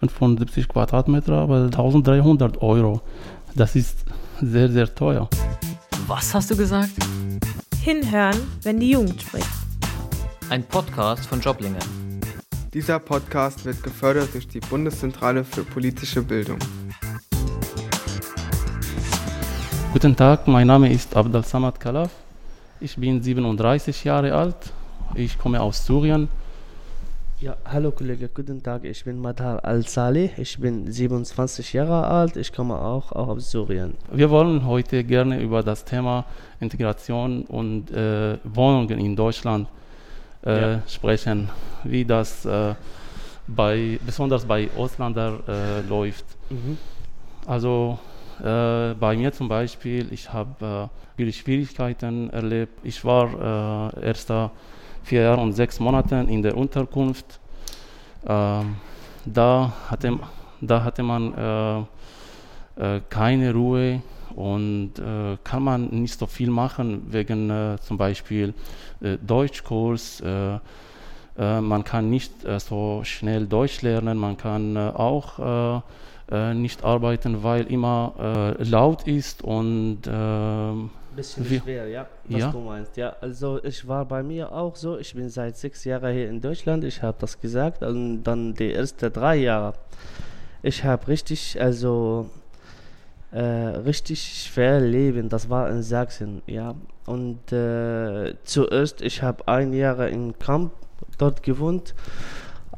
75 Quadratmeter, aber 1300 Euro. Das ist sehr, sehr teuer. Was hast du gesagt? Hinhören, wenn die Jugend spricht. Ein Podcast von Joblingen. Dieser Podcast wird gefördert durch die Bundeszentrale für politische Bildung. Guten Tag, mein Name ist Abdel Samad Kalaf. Ich bin 37 Jahre alt. Ich komme aus Syrien. Ja, hallo Kollege, guten Tag. Ich bin Madhar Al-Saleh. Ich bin 27 Jahre alt. Ich komme auch, auch aus Syrien. Wir wollen heute gerne über das Thema Integration und äh, Wohnungen in Deutschland äh, Ja. sprechen, wie das äh, bei, besonders bei Ausländern äh, läuft. Also äh, bei mir zum Beispiel, ich habe äh, viele Schwierigkeiten erlebt. Ich war äh, erst da vier Jahre und sechs Monate in der Unterkunft. Ähm, da, hatte, da hatte man äh, äh, keine Ruhe und äh, kann man nicht so viel machen wegen äh, zum Beispiel äh, Deutschkurs. Äh, man kann nicht so schnell Deutsch lernen, man kann auch nicht arbeiten, weil immer laut ist und ähm, Bisschen Wie- schwer, ja, was Ja. du meinst. Ja, also ich war bei mir auch so. Ich bin seit sechs Jahren hier in Deutschland. Ich habe das gesagt. Und dann die ersten drei Jahre. Ich habe richtig, also äh, richtig schwer leben. Das war in Sachsen, ja. Und äh, zuerst, ich habe ein Jahr im Camp dort gewohnt.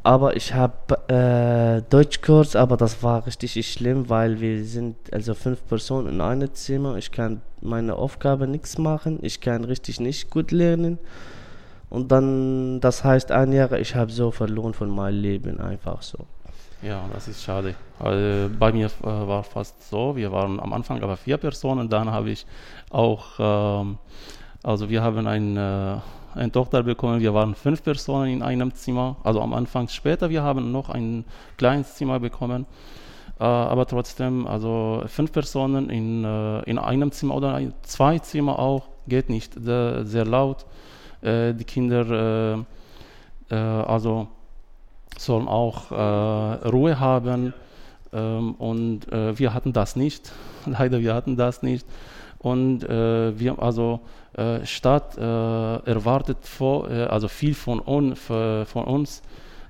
Aber ich habe äh, Deutschkurs, aber das war richtig schlimm, weil wir sind also fünf Personen in einem Zimmer. Ich kann meine Aufgabe nichts machen. Ich kann richtig nicht gut lernen. Und dann, das heißt ein Jahr, ich habe so verloren von meinem Leben, einfach so. Ja, das ist schade. Also bei mir äh, war fast so, wir waren am Anfang aber vier Personen, dann habe ich auch, ähm, also wir haben ein, äh, eine Tochter bekommen, wir waren fünf Personen in einem Zimmer, also am Anfang später, wir haben noch ein kleines Zimmer bekommen, äh, aber trotzdem, also fünf Personen in, äh, in einem Zimmer oder ein, zwei Zimmer auch, geht nicht, sehr, sehr laut. Äh, die Kinder, äh, äh, also sollen auch äh, Ruhe haben. Ähm, und wir hatten das nicht. Leider, wir hatten das nicht. Und äh, wir, also äh, Stadt äh, erwartet vor, äh, also viel von, un, f- von uns,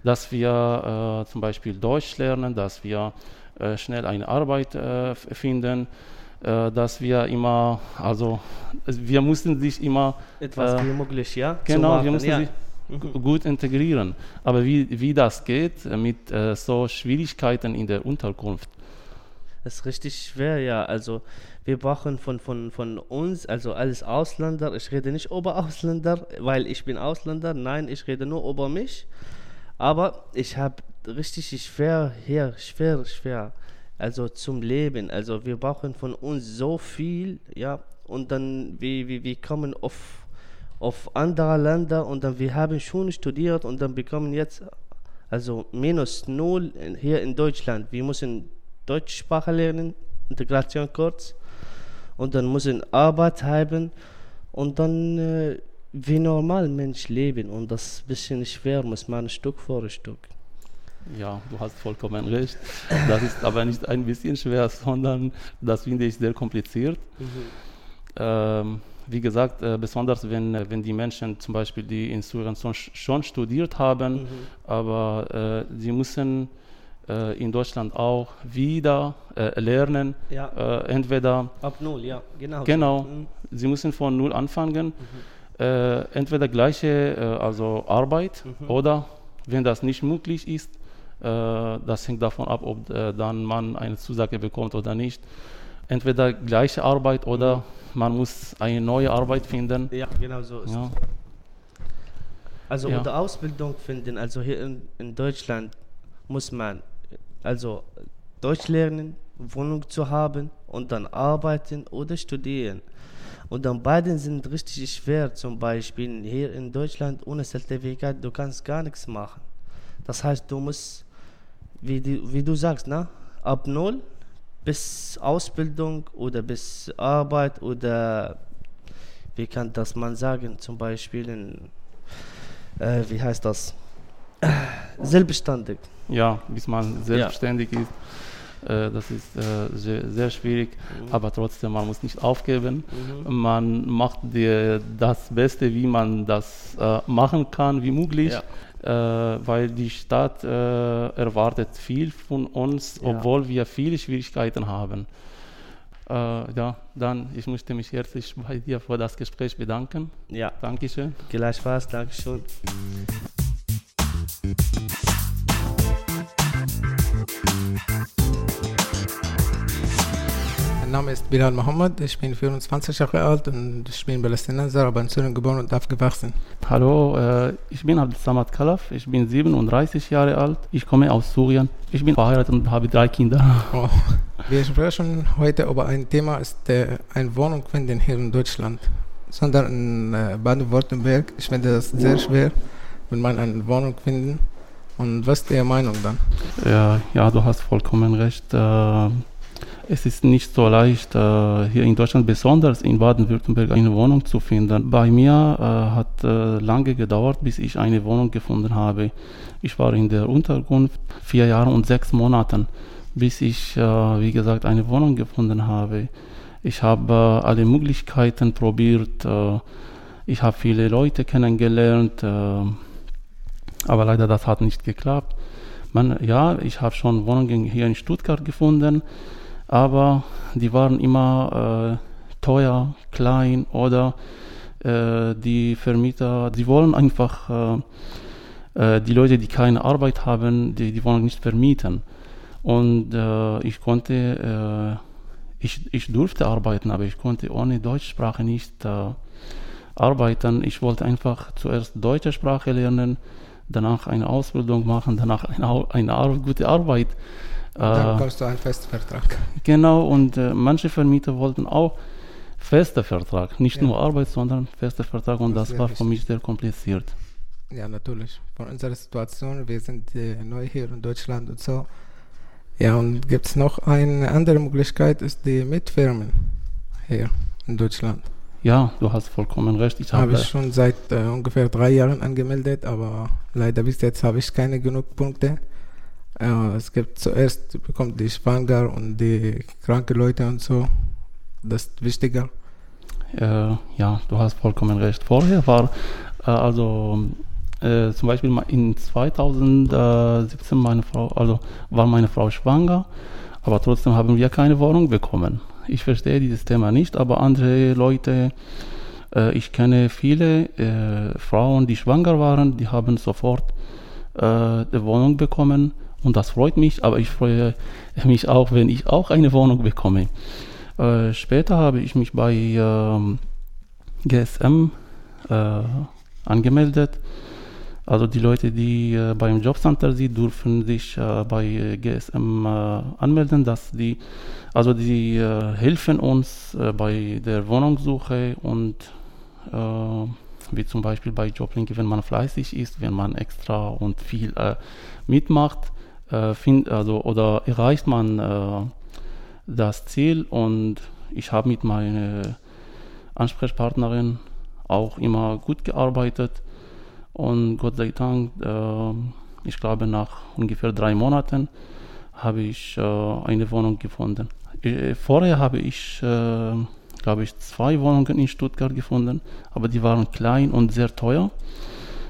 dass wir äh, zum Beispiel Deutsch lernen, dass wir äh, schnell eine Arbeit finden, dass wir immer, also wir mussten sich immer Etwas wie möglich, ja? Genau, wir müssen ja. sich gu- gut integrieren. Aber wie, wie das geht mit so Schwierigkeiten in der Unterkunft? Ist richtig schwer, ja. Also wir brauchen von, von, von uns, also als Ausländer, ich rede nicht über Ausländer, weil ich bin Ausländer, nein, ich rede nur über mich. Aber ich habe richtig schwer hier, schwer, schwer, also zum Leben. Also wir brauchen von uns so viel, ja. Und dann, wir, wir, wir kommen auf, auf andere Länder und dann, wir haben schon studiert und dann bekommen jetzt also minus null hier in Deutschland. Wir müssen Deutschsprache lernen, Integration kurz, und dann müssen Arbeit haben und dann äh, wie normal Mensch leben. Und das ist ein bisschen schwer, muss man Stück für Stück. Ja, du hast vollkommen recht. Das ist aber nicht ein bisschen schwer, sondern das finde ich sehr kompliziert. Ähm, wie gesagt, äh, besonders wenn, äh, wenn die Menschen zum Beispiel, die in Syrien schon, schon studiert haben, aber äh, sie müssen äh, in Deutschland auch wieder äh, lernen, Ja, äh, entweder ab null, ja, genau. Genau. Mhm. Sie müssen von null anfangen. Äh, entweder gleiche äh, also Arbeit oder wenn das nicht möglich ist, das hängt davon ab, ob dann man eine Zusage bekommt oder nicht. Entweder gleiche Arbeit oder man muss eine neue Arbeit finden. Ja, genau so ist Ja, es. Also Ja. unter Ausbildung finden, also hier in, in Deutschland muss man also Deutsch lernen, Wohnung zu haben und dann arbeiten oder studieren. Und dann beiden sind richtig schwer, zum Beispiel hier in Deutschland ohne Zertifikat, du kannst gar nichts machen. Das heißt, du musst, wie, die, wie du sagst, na, ab null bis Ausbildung oder bis Arbeit oder wie kann das man sagen, zum Beispiel in, äh, wie heißt das? Selbstständig. Ja, bis man selbstständig ist. Äh, das ist äh, sehr, sehr schwierig, Mhm. aber trotzdem, man muss nicht aufgeben. Man macht dir das Beste, wie man das äh, machen kann, wie möglich. Äh, weil die Stadt äh, erwartet viel von uns, Ja. obwohl wir viele Schwierigkeiten haben. Äh, ja, dann, ich möchte mich herzlich bei dir für das Gespräch bedanken. Ja, Dankeschön. gleichfalls, Dankeschön. Mein Name ist Bilal Mohammed, ich bin 24 Jahre alt und ich bin Palästinenser, aber in Syrien geboren und aufgewachsen. Hallo, äh, ich bin Abdel Samad Kalaf, ich bin 37 Jahre alt, ich komme aus Syrien, ich bin verheiratet und habe drei Kinder. Oh. Wir sprechen heute über ein Thema, ist äh, eine Wohnung finden hier in Deutschland. Sondern in äh, Baden-Württemberg, ich finde das sehr schwer, wenn man eine Wohnung finden. Und was ist Ihre Meinung dann? Ja, ja, du hast vollkommen recht. Es ist nicht so leicht, äh, hier in Deutschland, besonders in Baden-Württemberg, eine Wohnung zu finden. Bei mir äh, hat äh, lange gedauert, bis ich eine Wohnung gefunden habe. Ich war in der Unterkunft vier Jahre und sechs Monaten, bis ich, wie gesagt, eine Wohnung gefunden habe. Ich habe alle Möglichkeiten probiert. Ich habe viele Leute kennengelernt, aber leider das hat nicht geklappt. Man, ja, ich habe schon Wohnungen hier in Stuttgart gefunden, aber die waren immer äh, teuer, klein oder äh, die Vermieter, die wollen einfach äh, äh, die Leute, die keine Arbeit haben, die, die wollen nicht vermieten. Und äh, ich konnte, äh, ich, ich durfte arbeiten, aber ich konnte ohne Deutschsprache nicht arbeiten. Ich wollte einfach zuerst deutsche Sprache lernen, danach eine Ausbildung machen, danach eine, eine gute Arbeit. Dann Äh, kommst du einen Festvertrag. genau, und äh, manche Vermieter wollten auch fester Vertrag, nicht Ja. nur Arbeit, sondern fester Vertrag und Das das war für mich sehr kompliziert. Ja, natürlich. Von unserer Situation, wir sind äh, neu hier in Deutschland und so. Ja, und gibt es noch eine andere Möglichkeit, ist die Mietfirmen hier in Deutschland. Ja, du hast vollkommen recht. Ich Habe habe ich schon seit äh, ungefähr drei Jahren angemeldet, aber leider bis jetzt habe ich keine genug Punkte. Äh, es gibt zuerst bekommt die Schwanger und die kranke Leute und so. Das ist wichtiger. Äh, ja, du hast vollkommen recht. Vorher war äh, also äh, zum Beispiel in 2017 meine Frau, also war meine Frau schwanger, aber trotzdem haben wir keine Wohnung bekommen. Ich verstehe dieses Thema nicht, aber andere Leute, äh, ich kenne viele äh, Frauen, die schwanger waren, die haben sofort äh, eine Wohnung bekommen und das freut mich, aber ich freue mich auch, wenn ich auch eine Wohnung bekomme. Äh, später habe ich mich bei ähm, GSM äh, angemeldet. Also die Leute, die äh, beim Jobcenter sind, dürfen sich äh, bei äh, GSM äh, anmelden, dass die, also die äh, helfen uns äh, bei der Wohnungssuche und äh, wie zum Beispiel bei Joblink, wenn man fleißig ist, wenn man extra und viel äh, mitmacht, äh, find, also, oder erreicht man äh, das Ziel und ich habe mit meiner Ansprechpartnerin auch immer gut gearbeitet und Gott sei Dank, äh, ich glaube nach ungefähr drei Monaten habe ich äh, eine Wohnung gefunden. Äh, vorher habe ich, glaube ich, zwei Wohnungen in Stuttgart gefunden, aber die waren klein und sehr teuer.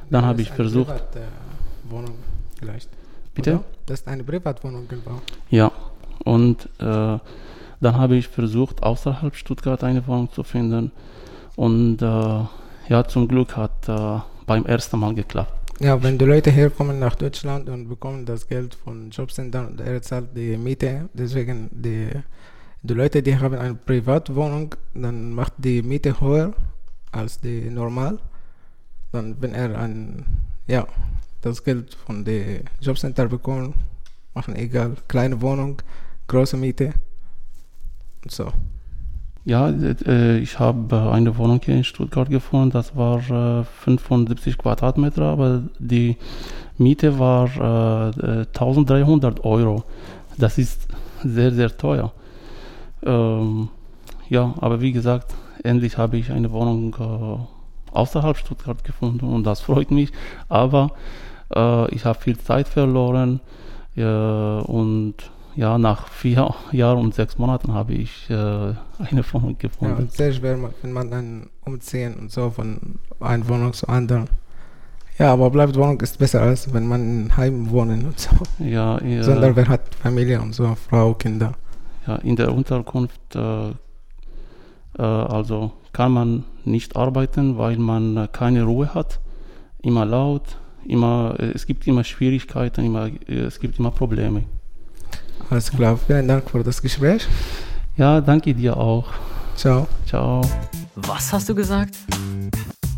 Dann Das habe ich versucht, Privatwohnung vielleicht. Bitte? Oder? Das ist eine Privatwohnung, genau. Ja, und äh, dann habe ich versucht, außerhalb Stuttgart eine Wohnung zu finden. Und äh, ja, zum Glück hat äh, beim ersten Mal geklappt. Ja, wenn die Leute herkommen nach Deutschland und bekommen das Geld von Jobcenter und er zahlt die Miete, deswegen die, die Leute, die haben eine Privatwohnung, dann macht die Miete höher als die normal. Dann, wenn er ein, ja, das Geld von dem Jobcenter bekommt, machen egal, kleine Wohnung, große Miete und so. Ja, äh, ich habe äh, eine Wohnung hier in Stuttgart gefunden. Das war äh, 75 Quadratmeter, aber die Miete war äh, äh, 1300 Euro. Das ist sehr, sehr teuer. Ähm, ja, aber wie gesagt, endlich habe ich eine Wohnung äh, außerhalb Stuttgart gefunden und das freut mich. Aber Äh, ich habe viel Zeit verloren ja, und ja, nach vier Jahren und sechs Monaten habe ich äh, eine Wohnung Ja, gefunden. und sehr schwer, wenn man dann umziehen und so von einer Wohnung zur anderen. Ja, aber bleibt Wohnung ist besser als wenn man in Heim wohnen und so. Ja, ja, Sondern wer hat Familie und so, Frau, Kinder. ja, in der Unterkunft äh, äh, also kann man nicht arbeiten, weil man äh, keine Ruhe hat. Immer laut, immer, äh, es gibt immer Schwierigkeiten, immer, äh, es gibt immer Probleme. Alles klar, vielen Dank für das Gespräch. Ja, danke dir auch. Ciao. Ciao. Was hast du gesagt?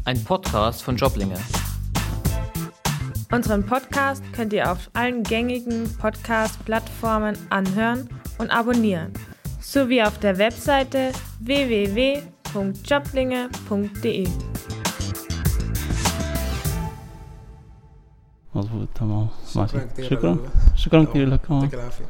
Ein Podcast von Joblinge. Unseren Podcast könnt ihr auf allen gängigen Podcast-Plattformen anhören und abonnieren, sowie auf der Webseite www.joblinge.de. مظبوط تمام. شكرا كثير شكرا. شكرا كثير لك يعطيك العافية.